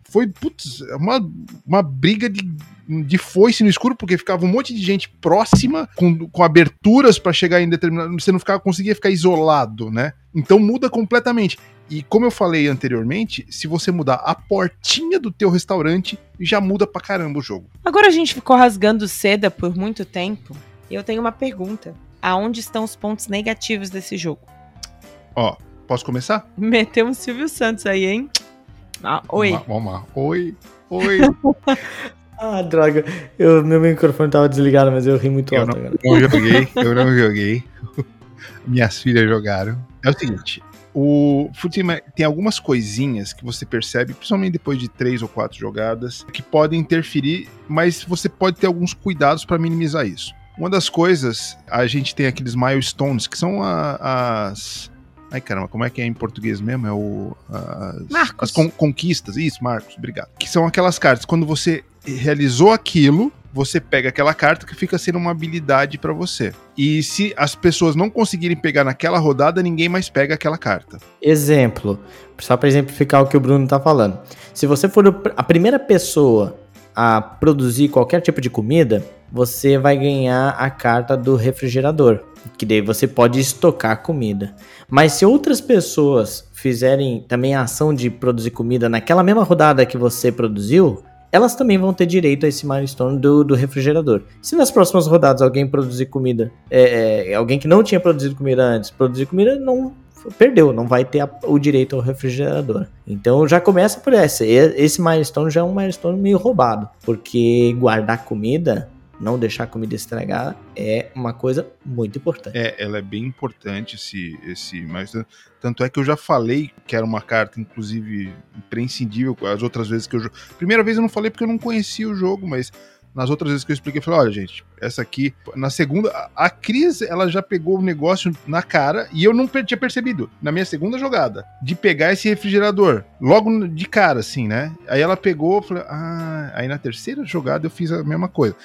foi, putz, uma, uma briga de, de foice no escuro, porque ficava um monte de gente próxima, com, com aberturas para chegar em determinado. Você não ficava, conseguia ficar isolado, né? Então muda completamente. E como eu falei anteriormente, se você mudar a portinha do teu restaurante, já muda pra caramba o jogo. Agora a gente ficou rasgando seda por muito tempo. E eu tenho uma pergunta. Aonde estão os pontos negativos desse jogo? Ó, posso começar? Meteu um Silvio Santos aí, hein? Ah, oi. Vamos lá, vamos lá. Oi, oi. ah, droga. Eu, meu microfone tava desligado, mas eu ri muito eu alto não, agora. Eu não joguei, eu não joguei. Minhas filhas jogaram. É o seguinte, o Futime tem algumas coisinhas que você percebe, principalmente depois de três ou quatro jogadas, que podem interferir, mas você pode ter alguns cuidados para minimizar isso. Uma das coisas, a gente tem aqueles milestones, que são a, as. Ai caramba, como é que é em português mesmo? É o. As, Marcos. As con conquistas, isso, Marcos, obrigado. Que são aquelas cartas, quando você realizou aquilo, você pega aquela carta que fica sendo uma habilidade para você. E se as pessoas não conseguirem pegar naquela rodada, ninguém mais pega aquela carta. Exemplo, só para exemplificar o que o Bruno tá falando. Se você for a primeira pessoa a produzir qualquer tipo de comida, você vai ganhar a carta do refrigerador, que daí você pode estocar comida. Mas se outras pessoas fizerem também a ação de produzir comida naquela mesma rodada que você produziu, elas também vão ter direito a esse milestone do, do refrigerador. Se nas próximas rodadas alguém produzir comida, é, é, alguém que não tinha produzido comida antes, produzir comida, não perdeu, não vai ter a, o direito ao refrigerador. Então já começa por essa. Esse milestone já é um milestone meio roubado, porque guardar comida não deixar a comida estragar é uma coisa muito importante. É, ela é bem importante esse, esse, mas tanto é que eu já falei que era uma carta, inclusive imprescindível. As outras vezes que eu primeira vez eu não falei porque eu não conhecia o jogo, mas nas outras vezes que eu expliquei, eu falei, olha, gente, essa aqui, na segunda, a Cris, ela já pegou o negócio na cara e eu não tinha percebido, na minha segunda jogada, de pegar esse refrigerador, logo de cara, assim, né? Aí ela pegou, falei, ah, aí na terceira jogada eu fiz a mesma coisa.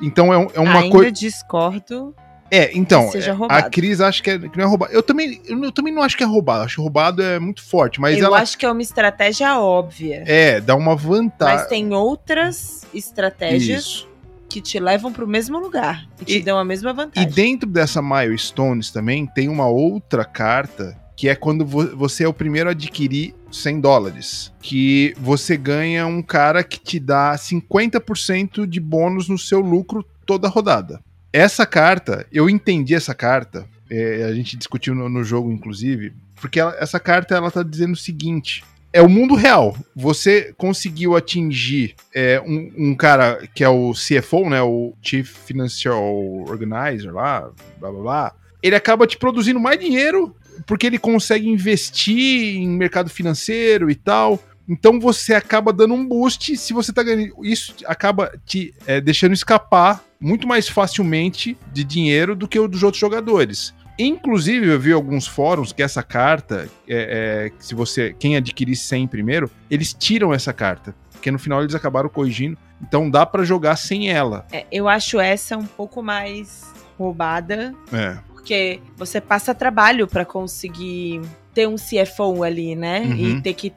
Então é, é uma coisa. Ainda discordo. É, então, seja a Cris acha que, é, que, não é roubado. Eu também, eu, eu, também não acho que é roubado. Acho que roubado é muito forte, mas eu ela... acho que é uma estratégia óbvia. É, dá uma vantagem. Mas tem outras estratégias Isso. que te levam para o mesmo lugar e, te dão a mesma vantagem. E dentro dessa Milestones também tem uma outra carta que é quando você é o primeiro a adquirir 100 dólares, que você ganha um cara que te dá 50% de bônus no seu lucro toda rodada. Essa carta, eu entendi essa carta, é, a gente discutiu no, no jogo, inclusive, porque ela, essa carta ela tá dizendo o seguinte: é o mundo real. Você conseguiu atingir é, um, um, cara que é o CFO, né? O Chief Financial Organizer lá, blá blá blá. Ele acaba te produzindo mais dinheiro porque ele consegue investir em mercado financeiro e tal. Então você acaba dando um boost se você tá ganhando. Isso acaba te é, deixando escapar muito mais facilmente de dinheiro do que o dos outros jogadores. Inclusive, eu vi alguns fóruns que essa carta, é, é, se você quem adquirir 100 primeiro, eles tiram essa carta. Porque no final eles acabaram corrigindo. Então dá para jogar sem ela. É, eu acho essa um pouco mais roubada. É. Porque você passa trabalho para conseguir ter um CFO ali, né? Uhum. E ter que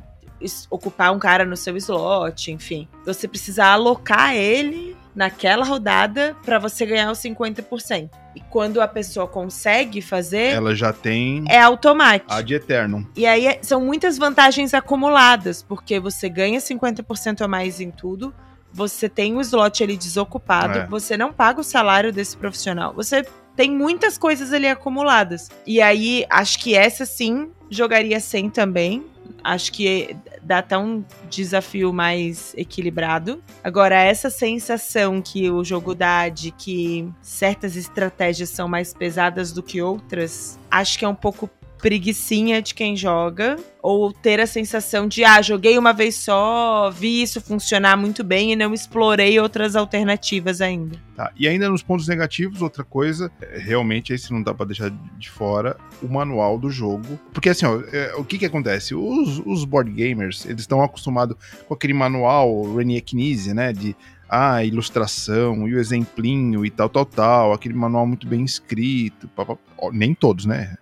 ocupar um cara no seu slot, enfim. Você precisa alocar ele naquela rodada para você ganhar os 50%. E quando a pessoa consegue fazer, ela já tem é automático. Ad eternum. E aí é, são muitas vantagens acumuladas, porque você ganha 50% a mais em tudo, você tem o slot ali desocupado, é. você não paga o salário desse profissional. Você tem muitas coisas ali acumuladas. E aí, acho que essa sim jogaria sem também. Acho que dá até um desafio mais equilibrado. Agora, essa sensação que o jogo dá de que certas estratégias são mais pesadas do que outras, acho que é um pouco preguiçinha de quem joga, ou ter a sensação de, ah, joguei uma vez só, vi isso funcionar muito bem e não explorei outras alternativas ainda. Tá, e ainda nos pontos negativos, outra coisa, é, realmente esse não dá para deixar de fora, o manual do jogo. Porque assim, ó, é, o que que acontece? Os, os board gamers, eles estão acostumados com aquele manual Renier Knizia, né, de a ah, ilustração e o exemplinho e tal, tal, tal, aquele manual muito bem escrito, pá, pá, nem todos, né?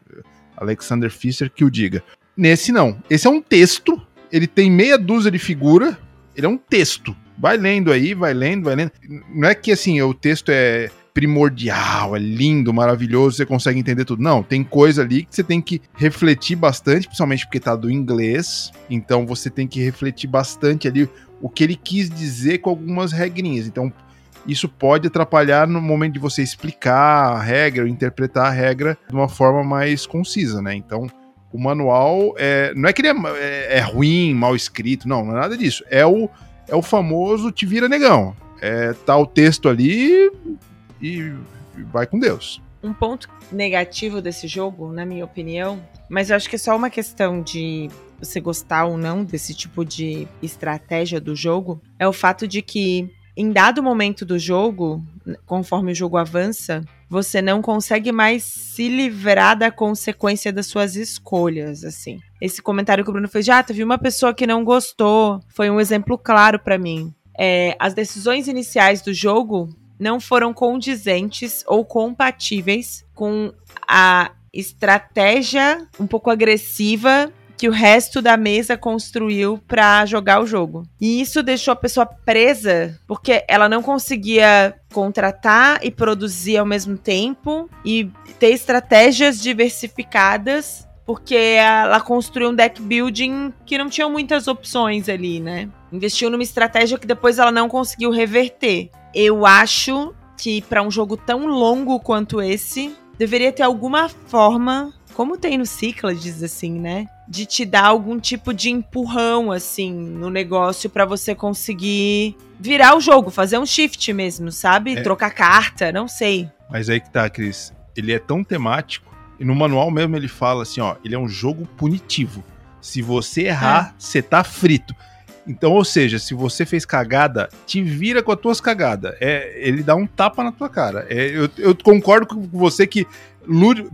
Alexander Fischer que o diga. Nesse não. Esse é um texto, ele tem meia dúzia de figura, ele é um texto. Vai lendo aí, vai lendo, vai lendo. Não é que assim, o texto é primordial, é lindo, maravilhoso, você consegue entender tudo. Não, tem coisa ali que você tem que refletir bastante, principalmente porque tá do inglês. Então você tem que refletir bastante ali o que ele quis dizer com algumas regrinhas. Então, isso pode atrapalhar no momento de você explicar a regra, ou interpretar a regra de uma forma mais concisa, né? Então, o manual é, não é que ele é, é, é, ruim, mal escrito, não, não é nada disso. É o, é o famoso te vira negão. É, tá o texto ali e vai com Deus. Um ponto negativo desse jogo, na minha opinião, mas eu acho que é só uma questão de você gostar ou não desse tipo de estratégia do jogo, é o fato de que em dado momento do jogo, conforme o jogo avança, você não consegue mais se livrar da consequência das suas escolhas, assim. Esse comentário que o Bruno fez, já ah, teve uma pessoa que não gostou, foi um exemplo claro para mim. É, as decisões iniciais do jogo não foram condizentes ou compatíveis com a estratégia um pouco agressiva que o resto da mesa construiu para jogar o jogo. E isso deixou a pessoa presa, porque ela não conseguia contratar e produzir ao mesmo tempo e ter estratégias diversificadas porque ela construiu um deck building que não tinha muitas opções ali, né? Investiu numa estratégia que depois ela não conseguiu reverter. Eu acho que para um jogo tão longo quanto esse, deveria ter alguma forma como tem no Cyclades, assim, né? De te dar algum tipo de empurrão, assim, no negócio para você conseguir virar o jogo, fazer um shift mesmo, sabe? É. Trocar carta, não sei. Mas aí que tá, Cris. Ele é tão temático, e no manual mesmo ele fala assim, ó, ele é um jogo punitivo. Se você errar, você é. tá frito. Então, ou seja, se você fez cagada, te vira com as tuas cagadas. É, ele dá um tapa na tua cara. É, eu, eu concordo com você que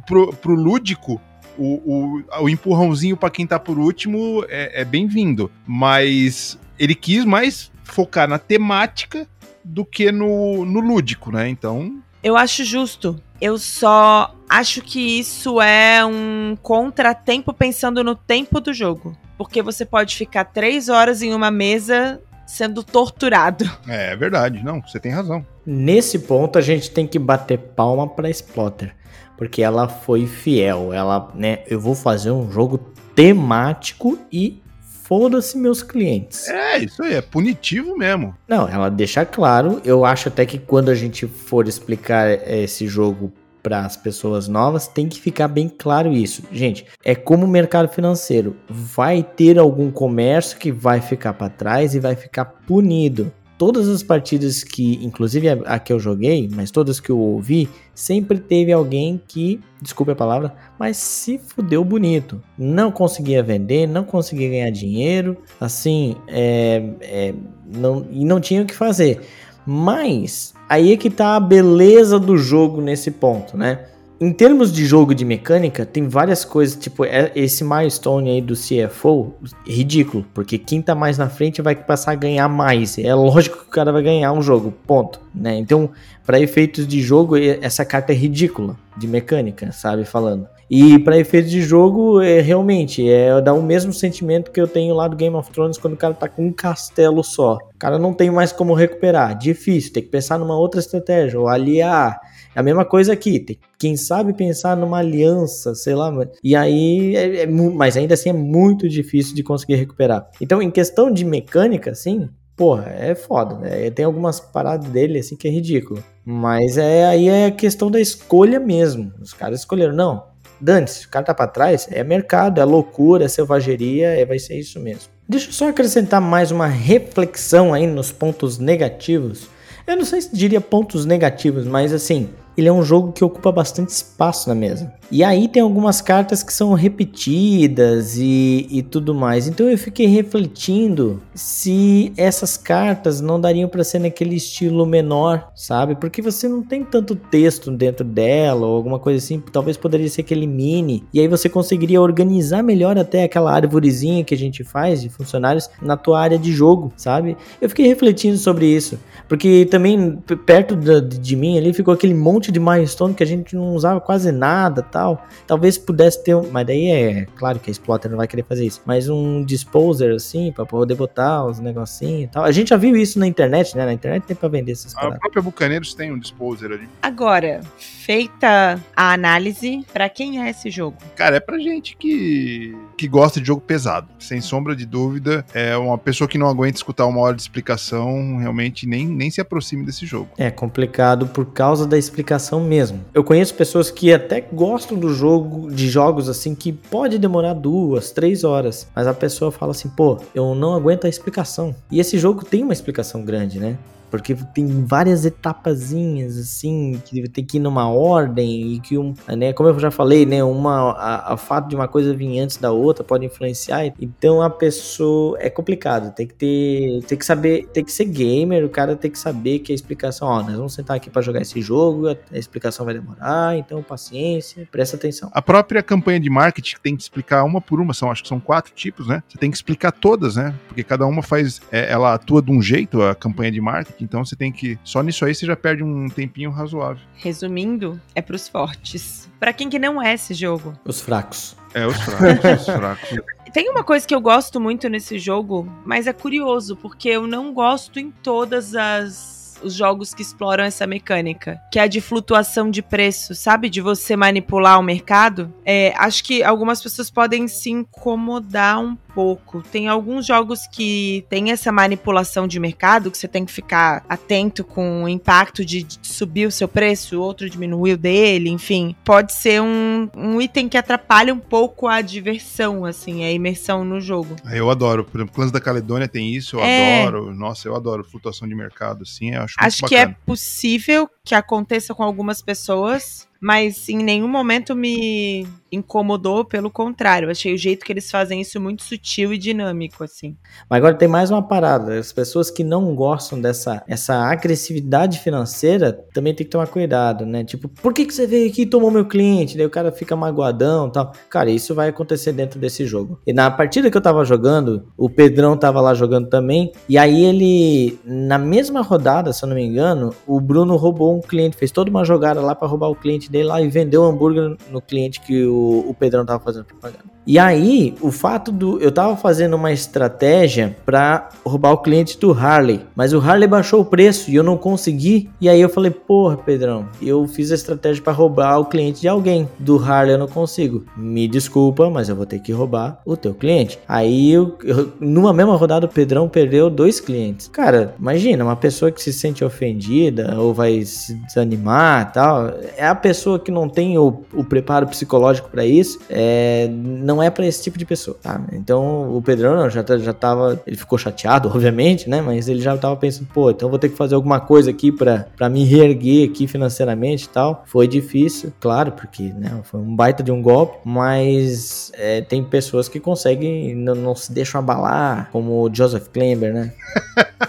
pro, pro lúdico, o, o, o empurrãozinho para quem tá por último é, é bem-vindo. Mas ele quis mais focar na temática do que no, no lúdico, né? Então. Eu acho justo. Eu só acho que isso é um contratempo pensando no tempo do jogo. Porque você pode ficar três horas em uma mesa sendo torturado. É, é verdade. Não, você tem razão. Nesse ponto, a gente tem que bater palma pra Splotter porque ela foi fiel. Ela, né, eu vou fazer um jogo temático e foda-se meus clientes. É, isso aí, é punitivo mesmo. Não, ela deixa claro. Eu acho até que quando a gente for explicar esse jogo para as pessoas novas, tem que ficar bem claro isso. Gente, é como o mercado financeiro. Vai ter algum comércio que vai ficar para trás e vai ficar punido todas as partidas que, inclusive a, a, que eu joguei, mas todas que eu ouvi, sempre teve alguém que, desculpe a palavra, mas se fudeu bonito. Não conseguia vender, não conseguia ganhar dinheiro, assim, é, é, não, e não tinha o que fazer. Mas aí é que tá a beleza do jogo nesse ponto, né? Em termos de jogo de mecânica, tem várias coisas, tipo, é, esse milestone aí do CFO, ridículo, porque quem tá mais na frente vai passar a ganhar mais. É lógico que o cara vai ganhar um jogo, ponto. Né? Então, para efeitos de jogo, essa carta é ridícula de mecânica, sabe? Falando. E para efeitos de jogo, é realmente é dá o mesmo sentimento que eu tenho lá do Game of Thrones quando o cara tá com um castelo só. O cara não tem mais como recuperar. Difícil, tem que pensar numa outra estratégia, ou aliar é a mesma coisa aqui. Tem, quem sabe pensar numa aliança, sei lá. E aí, é, é, mas ainda assim é muito difícil de conseguir recuperar. Então, em questão de mecânica, assim, porra, é foda, né? Tem algumas paradas dele assim que é ridículo. Mas é aí é a questão da escolha mesmo. Os caras escolheram, não. Dante, se o cara tá pra trás, é mercado, é loucura, é selvageria, é, vai ser isso mesmo. Deixa eu só acrescentar mais uma reflexão aí nos pontos negativos. Eu não sei se diria pontos negativos, mas assim, ele é um jogo que ocupa bastante espaço na mesa. E aí tem algumas cartas que são repetidas e, e tudo mais. Então eu fiquei refletindo se essas cartas não dariam para ser naquele estilo menor, sabe? Porque você não tem tanto texto dentro dela ou alguma coisa assim. Talvez poderia ser aquele mini. E aí você conseguiria organizar melhor até aquela árvorezinha que a gente faz de funcionários na tua área de jogo, sabe? Eu fiquei refletindo sobre isso. Porque também perto de, de mim ali ficou aquele monte de milestone que a gente não usava quase nada, tal. Talvez pudesse ter, mas daí é claro que a Exploiter não vai querer fazer isso, mas um disposer assim, para poder botar os negocinhos e tal. A gente já viu isso na internet, né? Na internet tem para vender essas coisas. A própria Bucaneiros tem um disposer ali. Agora, feita a análise, para quem é esse jogo? Cara, é pra gente que que gosta de jogo pesado. Sem sombra de dúvida, é uma pessoa que não aguenta escutar uma hora de explicação, realmente nem, nem se aproxime desse jogo. É complicado por causa da explicação mesmo. Eu conheço pessoas que até gostam do jogo, de jogos assim, que pode demorar duas, três horas, mas a pessoa fala assim, pô, eu não aguento a explicação. E esse jogo tem uma explicação grande, né? Porque tem várias etapazinhas, assim, que tem que ir numa ordem e que, um, né, como eu já falei, né, uma, a, a fato de uma coisa vir antes da outra pode influenciar. Então a pessoa é complicado, tem que ter, tem que saber, tem que ser gamer, o cara tem que saber que a explicação, ó, nós vamos sentar aqui para jogar esse jogo, a, a explicação vai demorar, então paciência, presta atenção. A própria campanha de marketing tem que explicar uma por uma, são acho que são quatro tipos, né? Você tem que explicar todas, né? Porque cada uma faz, é, ela atua de um jeito a campanha de marketing então você tem que. Só nisso aí você já perde um tempinho razoável. Resumindo, é pros fortes. Para quem que não é esse jogo? Os fracos. É, os fracos, os fracos. Tem uma coisa que eu gosto muito nesse jogo, mas é curioso, porque eu não gosto em todas as os jogos que exploram essa mecânica, que é a de flutuação de preço, sabe? De você manipular o mercado. É, acho que algumas pessoas podem se incomodar um pouco. Tem alguns jogos que tem essa manipulação de mercado, que você tem que ficar atento com o impacto de, subir o seu preço, outro diminuir o dele, enfim. Pode ser um, um item que atrapalha um pouco a diversão, assim, a imersão no jogo. Eu adoro. Por exemplo, Clãs da Caledônia tem isso, eu é... adoro. Nossa, eu adoro flutuação de mercado, assim, eu acho Acho que é possível que aconteça com algumas pessoas, mas em nenhum momento me incomodou, pelo contrário. Achei o jeito que eles fazem isso muito sutil e dinâmico, assim. Mas agora tem mais uma parada. As pessoas que não gostam dessa essa agressividade financeira também tem que tomar cuidado, né? Tipo, por que, que você veio aqui e tomou meu cliente? Daí o cara fica magoadão e tal. Cara, isso vai acontecer dentro desse jogo. E na partida que eu tava jogando, o Pedrão tava lá jogando também. E aí ele, na mesma rodada, se eu não me engano, o Bruno roubou um cliente, fez toda uma jogada lá para roubar o cliente dele lá e vendeu o hambúrguer no cliente que o o, Pedrão tava fazendo propaganda. E aí, o fato do. Eu tava fazendo uma estratégia para roubar o cliente do Harley. Mas o Harley baixou o preço e eu não consegui. E aí eu falei, porra, Pedrão, eu fiz a estratégia para roubar o cliente de alguém. Do Harley eu não consigo. Me desculpa, mas eu vou ter que roubar o teu cliente. Aí, eu, eu, numa mesma rodada, o Pedrão perdeu dois clientes. Cara, imagina, uma pessoa que se sente ofendida ou vai se desanimar tal. É a pessoa que não tem o, o preparo psicológico para isso. É, não é para esse tipo de pessoa, tá? Então o Pedrão não, já, já tava, ele ficou chateado, obviamente, né? Mas ele já tava pensando, pô, então vou ter que fazer alguma coisa aqui para me reerguer aqui financeiramente e tal. Foi difícil, claro, porque né, foi um baita de um golpe, mas é, tem pessoas que conseguem, não, não se deixam abalar, como o Joseph Klember, né?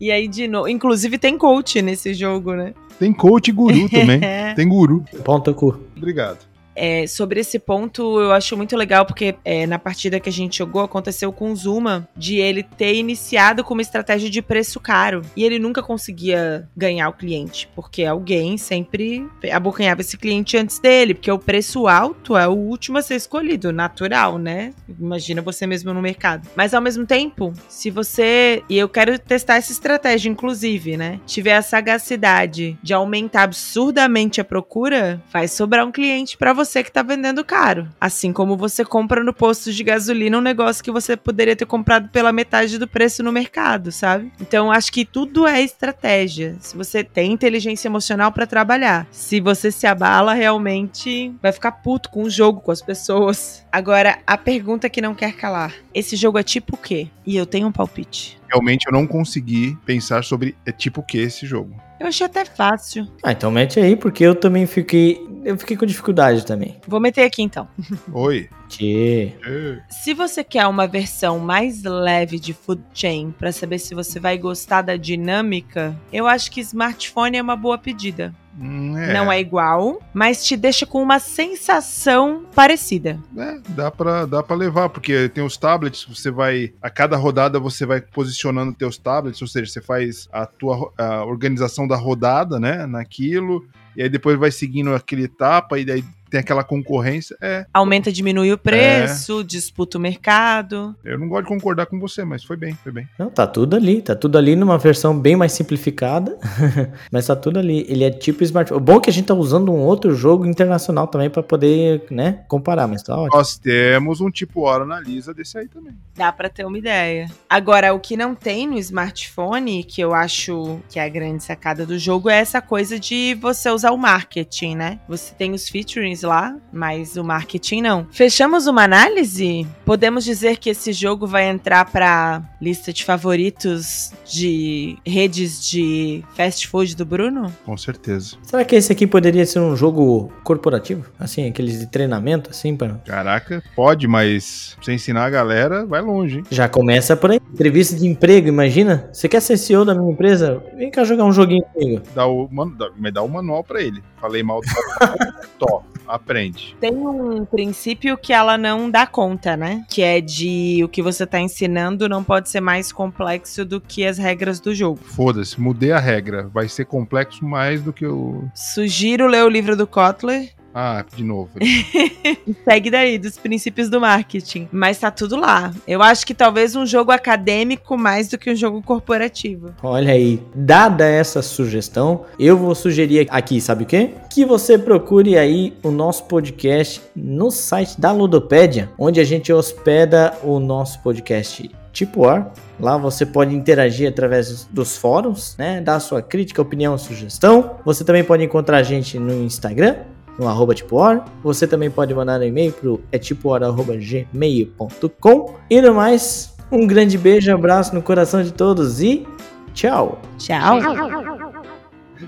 E aí, de novo. Inclusive, tem coach nesse jogo, né? Tem coach e guru também. tem guru. Ponto cu. Obrigado. É, sobre esse ponto, eu acho muito legal, porque é, na partida que a gente jogou, aconteceu com o Zuma, de ele ter iniciado com uma estratégia de preço caro. E ele nunca conseguia ganhar o cliente, porque alguém sempre abocanhava esse cliente antes dele, porque o preço alto é o último a ser escolhido, natural, né? Imagina você mesmo no mercado. Mas ao mesmo tempo, se você. E eu quero testar essa estratégia, inclusive, né? Tiver a sagacidade de aumentar absurdamente a procura, vai sobrar um cliente para você você que tá vendendo caro. Assim como você compra no posto de gasolina um negócio que você poderia ter comprado pela metade do preço no mercado, sabe? Então acho que tudo é estratégia. Se você tem inteligência emocional para trabalhar, se você se abala realmente vai ficar puto com o jogo, com as pessoas. Agora, a pergunta que não quer calar: esse jogo é tipo o quê? E eu tenho um palpite. Realmente eu não consegui pensar sobre é tipo o que esse jogo. Eu achei até fácil. Ah, então mete aí, porque eu também fiquei. Eu fiquei com dificuldade também. Vou meter aqui então. Oi. Que. É. Se você quer uma versão mais leve de Food Chain para saber se você vai gostar da dinâmica, eu acho que smartphone é uma boa pedida. Hum, é. Não é igual, mas te deixa com uma sensação parecida. É, dá pra, dá pra levar, porque tem os tablets, você vai. A cada rodada você vai posicionando teus tablets, ou seja, você faz a tua a organização da rodada, né? Naquilo, e aí depois vai seguindo aquele etapa, e daí tem aquela concorrência. É, Aumenta, diminui o preço, disputa o mercado. eu não gosto de concordar com você, mas foi bem, foi bem. Não, tá tudo ali. Tá tudo ali numa versão bem mais simplificada. mas tá tudo ali. Ele é tipo smartphone. O bom é que a gente tá usando um outro jogo internacional também pra poder, né, comparar, mas tá ótimo. Nós temos um tipo hora analisa desse aí também. Dá pra ter uma ideia. Agora, o que não tem no smartphone, que eu acho que é a grande sacada do jogo, é essa coisa de você usar o marketing, né? Você tem os featurings lá, mas o marketing não. Fechamos uma análise? Podemos dizer que esse jogo vai entrar pra lista de favoritos de redes de fast food do Bruno? Com certeza. Será que esse aqui poderia ser um jogo corporativo? Assim, aqueles de treinamento, assim, para Caraca, pode, mas você ensinar a galera, vai longe, hein? Já começa por aí. Entrevista de emprego, imagina. Você quer ser CEO da minha empresa? Vem cá jogar um joguinho comigo. Dá o, man- dá- me dá o manual pra ele. Falei mal do Tó, aprende. Tem um princípio que ela não dá conta, né? Que é de o que você tá ensinando não pode ser mais complexo do que as regras do jogo. Foda-se, mudei a regra. Vai ser complexo mais do que o. Sugiro ler o livro do Kotler Ah, de novo. segue daí, dos princípios do marketing. Mas tá tudo lá. Eu acho que talvez um jogo acadêmico mais do que um jogo corporativo. Olha aí, dada essa sugestão, eu vou sugerir aqui, sabe o quê? Que você procure aí o nosso podcast no site da Ludopédia, onde a gente hospeda o nosso podcast Tipo Ar. Lá você pode interagir através dos fóruns, né? Dar sua crítica, opinião, sugestão. Você também pode encontrar a gente no Instagram, no arroba tipoar. Você também pode mandar um e-mail pro é tipoar.gmail.com. E no mais, um grande beijo, abraço no coração de todos e tchau! Tchau.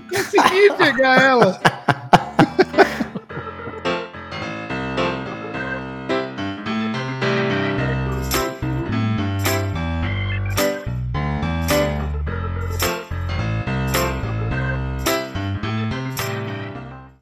Consegui pegar ela!